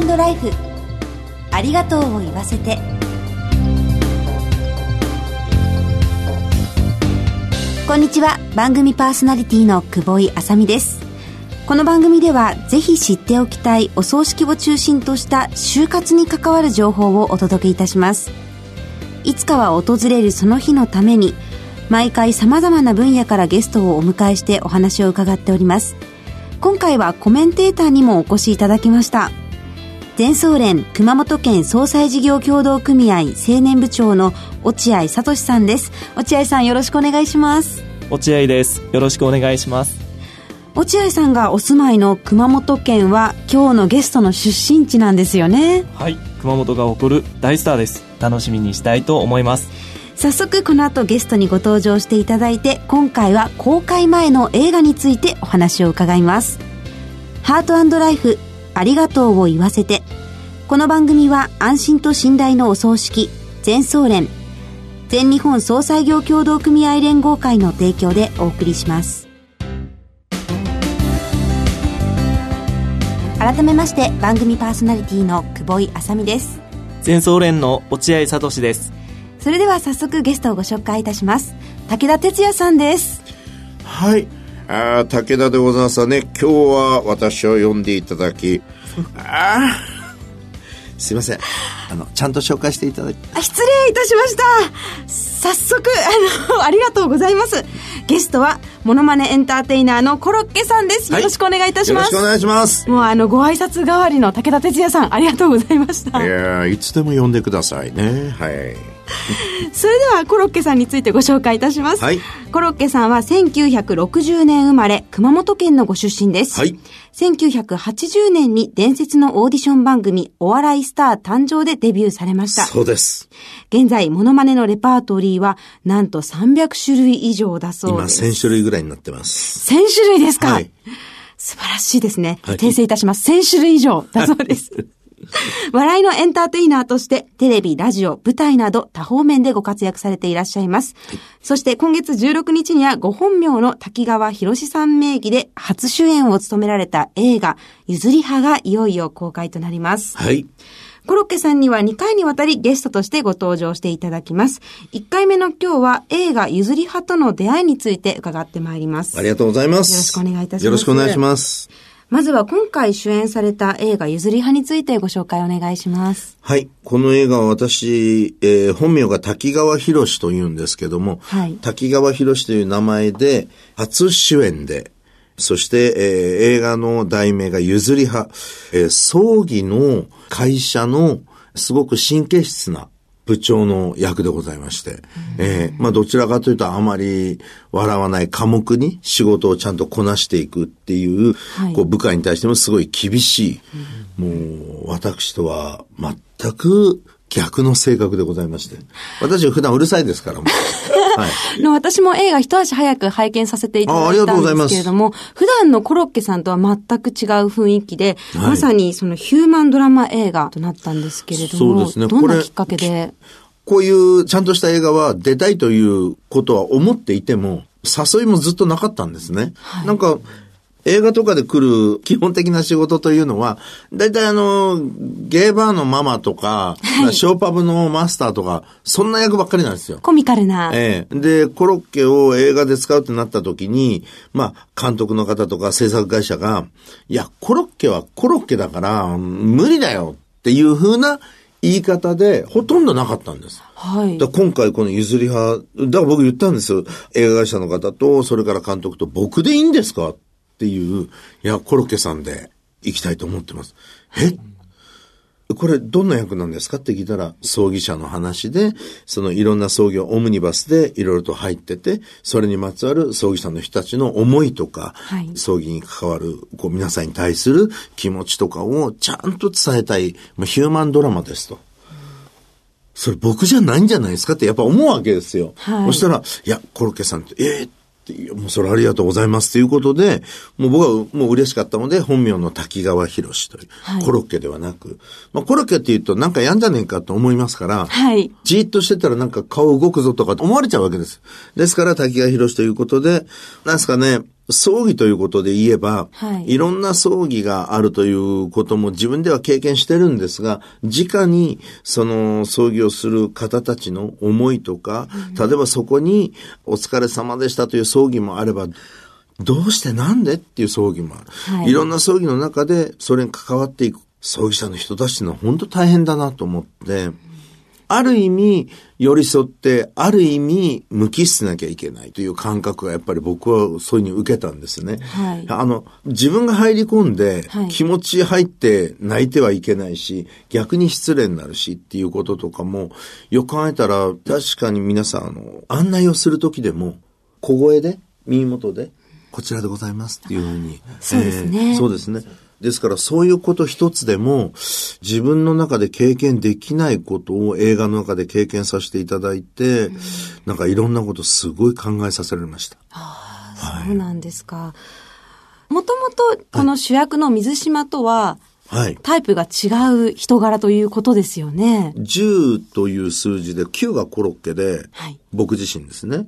トライフ。ありがとうを言わせて。こんにちは。番組パーソナリティの久保井あさみです。この番組ではぜひ知っておきたいお葬式を中心とした就活に関わる情報をお届けいたします。いつかは訪れるその日のために毎回様々な分野からゲストをお迎えしてお話を伺っております。今回はコメンテーターにもお越しいただきました。全総連熊本県総裁事業協同組合青年部長の落合聡さんです。落合さんよろしくお願いします。落合です。よろしくお願いします。落合さんがお住まいの熊本県は今日のゲストの出身地なんですよね。はい。熊本が誇る大スターです。楽しみにしたいと思います。早速この後ゲストにご登場していただいて今回は公開前の映画についてお話を伺います。ハートライフありがとうを言わせて。この番組は安心と信頼のお葬式全総連全日本総裁業協同組合連合会の提供でお送りします。改めまして番組パーソナリティの久保井あさみです。全総連の落合聡です。それでは早速ゲストをご紹介いたします。武田哲也さんです。はいあ武田でございますね。今日は私を呼んでいただき。あすいません。あのちゃんと紹介していただき失礼いたしました。早速あの ありがとうございます。ゲストはモノマネエンターテイナーのコロッケさんです。よろしくお願いいたします、よろしくお願いします。もうあのご挨拶代わりの武田哲也さんありがとうございました。いやいつでも呼んでくださいね。はい それではコロッケさんについてご紹介いたします。はい、コロッケさんは1960年生まれ、熊本県のご出身です。はい、1980年に伝説のオーディション番組、お笑いスター誕生でデビューされました。そうです。現在、モノマネのレパートリーは、なんと300種類以上だそうです。今1000種類ぐらいになってます。1000種類ですか？はい。素晴らしいですね。訂正いたします。1000種類以上だそうです。笑いのエンターテイナーとして、テレビ、ラジオ、舞台など多方面でご活躍されていらっしゃいます。はい、そして今月16日にはご本名の滝川博さん名義で初主演を務められた映画、ゆずり派がいよいよ公開となります。はい。コロッケさんには2回にわたりゲストとしてご登場していただきます。1回目の今日は映画ゆずり派との出会いについて伺ってまいります。ありがとうございます。よろしくお願いいたします。よろしくお願いします。まずは今回主演された映画ゆずり派についてご紹介お願いします。はい。この映画は私、えー、本名が滝川博士と言うんですけども、はい、滝川博士という名前で初主演で、そして、えー、映画の題名がゆずり派、えー、葬儀の会社のすごく神経質な部長の役でございまして、えー、まあどちらかというとあまり笑わない科目に仕事をちゃんとこなしていくっていう、はい、こう部下に対してもすごい厳しい、もう私とは全く逆の性格でございまして。私は普段うるさいですからも。はい、の私も映画一足早く拝見させていただいたんですけれども、普段のコロッケさんとは全く違う雰囲気で、はい、まさにそのヒューマンドラマ映画となったんですけれども、そうですね、どんなきっかけで？こういうちゃんとした映画は出たいということは思っていても、誘いもずっとなかったんですね。はい、なんか、映画とかで来る基本的な仕事というのは、大体あの、ゲーバーのママとか、はい、ショーパブのマスターとか、そんな役ばっかりなんですよ。コミカルな。ええ。で、コロッケを映画で使うってなった時に、まあ、監督の方とか制作会社が、いや、コロッケはコロッケだから、無理だよっていう風な言い方でほとんどなかったんです。はい。だ今回この譲り派、だから僕言ったんですよ。映画会社の方と、それから監督と僕でいいんですかっていう、いや、コロッケさんで行きたいと思ってます。え？これどんな役なんですかって聞いたら、葬儀者の話で、そのいろんな葬儀をオムニバスでいろいろと入ってて、それにまつわる葬儀者の人たちの思いとか、はい、葬儀に関わるこう皆さんに対する気持ちとかをちゃんと伝えたい、まあ、ヒューマンドラマですと。それ僕じゃないんじゃないですかってやっぱ思うわけですよ。はい、そしたら、いや、コロッケさんって、えー、ってもうそれありがとうございますということで、もう僕はもう嬉しかったので、本名の滝川博士という、はい、コロッケではなく、まあコロッケって言うとなんかやんじゃねえかと思いますから、はい。じーっとしてたらなんか顔動くぞとか思われちゃうわけです。ですから滝川博士ということで、なんですかね、葬儀ということで言えば、はい。いろんな葬儀があるということも自分では経験してるんですが、直にその葬儀をする方たちの思いとか、例えばそこにお疲れ様でしたという葬儀もあれば、どうしてなんでっていう葬儀もある。はい。いろんな葬儀の中でそれに関わっていく葬儀者の人たちの本当大変だなと思って、ある意味寄り添って、ある意味無機質なきゃいけないという感覚がやっぱり僕はそういうふうに受けたんですね。はいあの、自分が入り込んではい気持ち入って泣いてはいけないし、逆に失礼になるしっていうこととかも、よく考えたら確かに皆さんあの、案内をするときでも、小声で、耳元で、こちらでございますっていうふうに。そうですねえーそうですね。ですからそういうこと一つでも自分の中で経験できないことを映画の中で経験させていただいて、なんかいろんなことすごい考えさせられました。そうなんですか。もともと、この主役の水島とは、はい。タイプが違う人柄ということですよね。10という数字で9がコロッケで、はい僕自身ですね。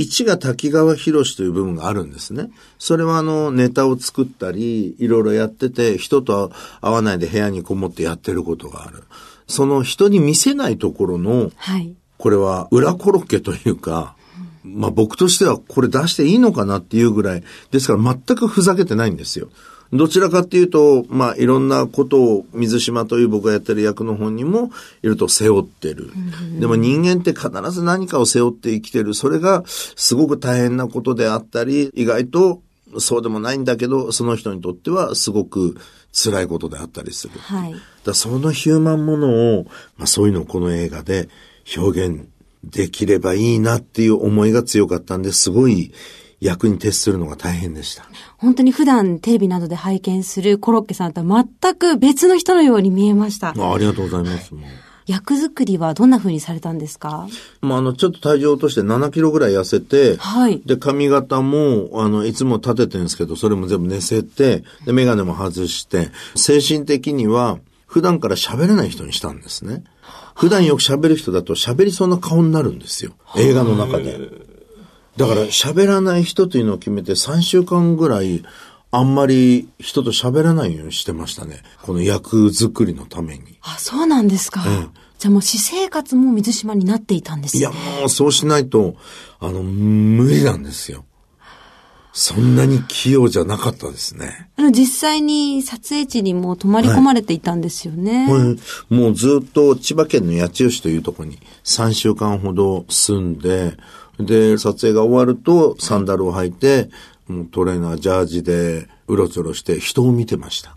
1が滝川博士という部分があるんですね。それはあの、ネタを作ったり、いろいろやってて、人と会わないで部屋にこもってやってることがある。その人に見せないところの、はい。これは裏コロッケというか、まあ僕としてはこれ出していいのかなっていうぐらい、ですから全くふざけてないんですよ。どちらかっていうと、まあいろんなことを水島という僕がやってる役の本にもいると背負ってる。でも人間って必ず何かを背負って生きてる。それがすごく大変なことであったり、意外とそうでもないんだけど、その人にとってはすごく辛いことであったりする。はい。だそのヒューマンものを、まあそういうのをこの映画で表現できればいいなっていう思いが強かったんで、すごい役に徹するのが大変でした。本当に普段テレビなどで拝見するコロッケさんとは全く別の人のように見えました。あありがとうございます。役作りはどんな風にされたんですか？まあ、あの、ちょっと体重を落として7キロぐらい痩せて、はいで、髪型も、あの、いつも立ててるんですけど、それも全部寝せて、で、メガネも外して、精神的には、普段から喋れない人にしたんですね。普段よく喋る人だと喋りそうな顔になるんですよ。映画の中で。だから喋らない人というのを決めて3週間ぐらい、あんまり人と喋らないようにしてましたね。この役作りのために。あ、そうなんですか。ええじゃあもう私生活も水島になっていたんですね。いや、もうそうしないと、あの、無理なんですよ。そんなに器用じゃなかったですね。あの、実際に撮影地にもう泊まり込まれていたんですよね。これもうずっと千葉県の八千代市というところに3週間ほど住んで、で、撮影が終わるとサンダルを履いて、もうトレーナー、ジャージでうろちょろして人を見てました。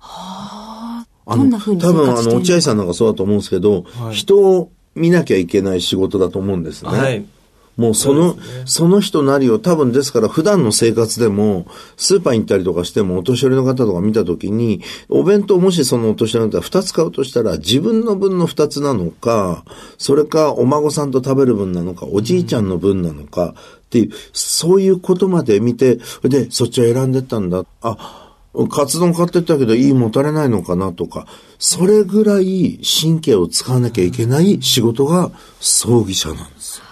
あどんな風に多分あの、生活してるの落合さんなんかそうだと思うんですけど、人を見なきゃいけない仕事だと思うんですね。はい。もうその、そねその人なりを多分ですから普段の生活でも、スーパーに行ったりとかしてもお年寄りの方とか見たときに、お弁当もしそのお年寄りの方が2つ買うとしたら、自分の分の2つなのか、それかお孫さんと食べる分なのか、おじいちゃんの分なのか、っていう、そういうことまで見て、で、そっちを選んでったんだ。あ、カツ丼買ってったけど、いいもたれないのかなとか、それぐらい神経を使わなきゃいけない仕事が葬儀者なんですよ。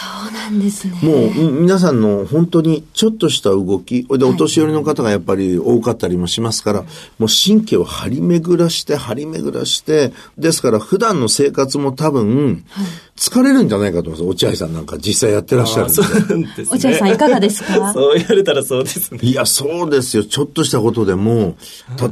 そうなんですね。もう、うん皆さんの本当にちょっとした動き、で、お年寄りの方がやっぱり多かったりもしますから、もう神経を張り巡らして、張り巡らして、ですから普段の生活も多分、疲れるんじゃないかと思います。落合さんなんか実際やってらっしゃるんであ。そうですね。落合さんいかがですか？そう言われたらそうですね。いや、そうですよ。ちょっとしたことでも、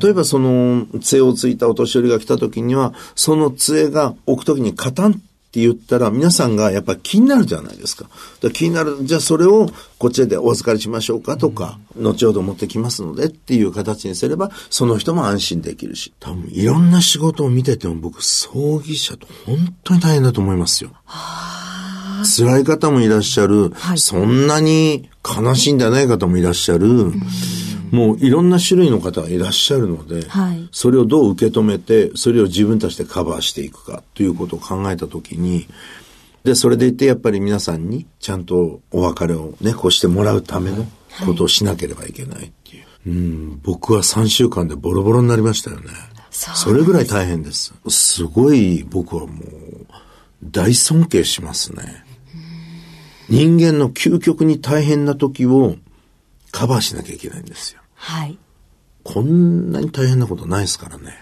例えばその、杖をついたお年寄りが来た時には、その杖が置く時にカタンって言ったら、皆さんがやっぱり気になるじゃないですか。だから気になる。じゃあそれをこっちでお預かりしましょうかとか、後ほど持ってきますのでっていう形にすれば、その人も安心できるし。多分いろんな仕事を見てても僕、葬儀者と本当に大変だと思いますよ。辛い方もいらっしゃる、はいそんなに悲しいんじゃない方もいらっしゃる、もういろんな種類の方がいらっしゃるので、はいそれをどう受け止めて、それを自分たちでカバーしていくかということを考えたときに、で、それでいてやっぱり皆さんにちゃんとお別れをね、こうしてもらうためのことをしなければいけないっていう。うん、僕は3週間でボロボロになりましたよね。そうそれぐらい大変です。すごい僕はもう大尊敬しますね。人間の究極に大変な時をカバーしなきゃいけないんですよ。はい。こんなに大変なことないですからね。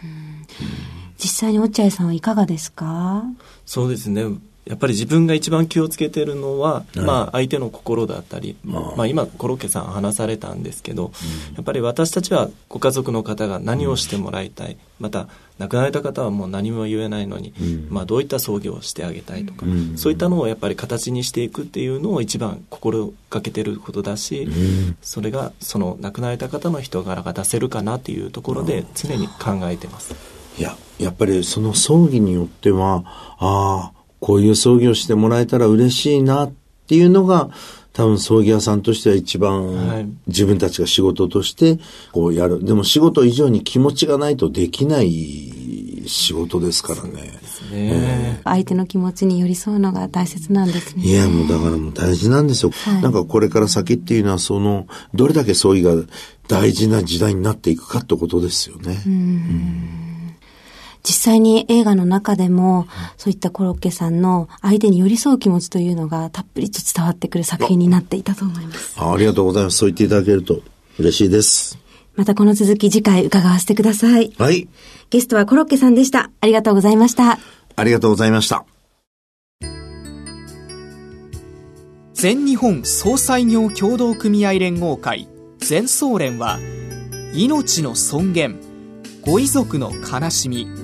実際に落合さんはいかがですか？そうですね。やっぱり自分が一番気をつけてるのは、まあ相手の心だったり、まあ。今コロッケさん話されたんですけど、やっぱり私たちはご家族の方が何をしてもらいたい、また亡くなられた方はもう何も言えないのに、まあどういった葬儀をしてあげたいとか、そういったのをやっぱり形にしていくっていうのを一番心がけてることだし、それがその亡くなられた方の人柄が出せるかなっていうところで常に考えてます。いや、やっぱりその葬儀によっては、ああ、こういう葬儀をしてもらえたら嬉しいなっていうのが、多分葬儀屋さんとしては一はい番自分たちが仕事としてこうやる。でも仕事以上に気持ちがないとできない仕事ですからね。ね相手の気持ちに寄り添うのが大切なんですね。いや、もうだからもう大事なんですよ。はいなんかこれから先っていうのはその、どれだけ葬儀が大事な時代になっていくかってことですよね。実際に映画の中でも、そういったコロッケさんの相手に寄り添う気持ちというのがたっぷりと伝わってくる作品になっていたと思います。あありがとうございます。そう言っていただけると嬉しいです。またこの続き次回伺わせてください。はい。ゲストはコロッケさんでした。ありがとうございました。ありがとうございました。全日本総裁業協同組合連合会全総連は命の尊厳ご遺族の悲しみ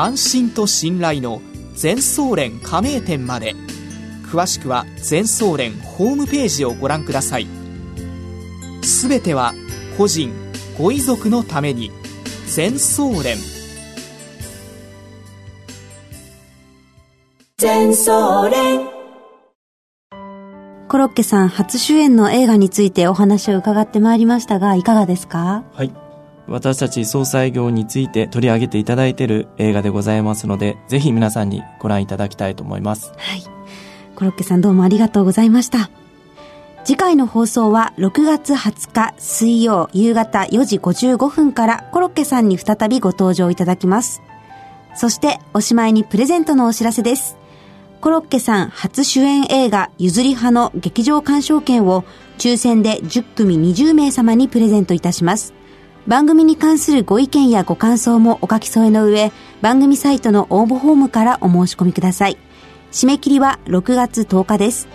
安心と信頼の全総連加盟店まで。詳しくは全総連ホームページをご覧ください。すべては個人ご遺族のために。全総連。コロッケさん初主演の映画についてお話を伺ってまいりましたが、いかがですか？はい。私たち総裁業について取り上げていただいている映画でございますので、ぜひ皆さんにご覧いただきたいと思います。はい。コロッケさんどうもありがとうございました。次回の放送は6月20日水曜夕方4時55分からコロッケさんに再びご登場いただきます。そしておしまいにプレゼントのお知らせです。コロッケさん初主演映画譲り派の劇場鑑賞券を抽選で10組20名様にプレゼントいたします。番組に関するご意見やご感想もお書き添えの上、番組サイトの応募フォームからお申し込みください。締め切りは6月10日です。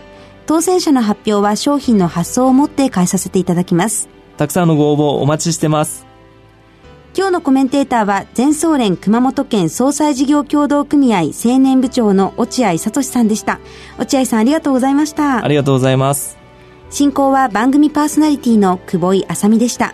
当選者の発表は商品の発送をもって返させていただきます。たくさんのご応募お待ちしてます。今日のコメンテーターは全総連熊本県総裁事業協同組合青年部長の落合聡さんでした。落合さんありがとうございましたあ。りがとうございます。進行は番組パーソナリティの久保井あさみでした。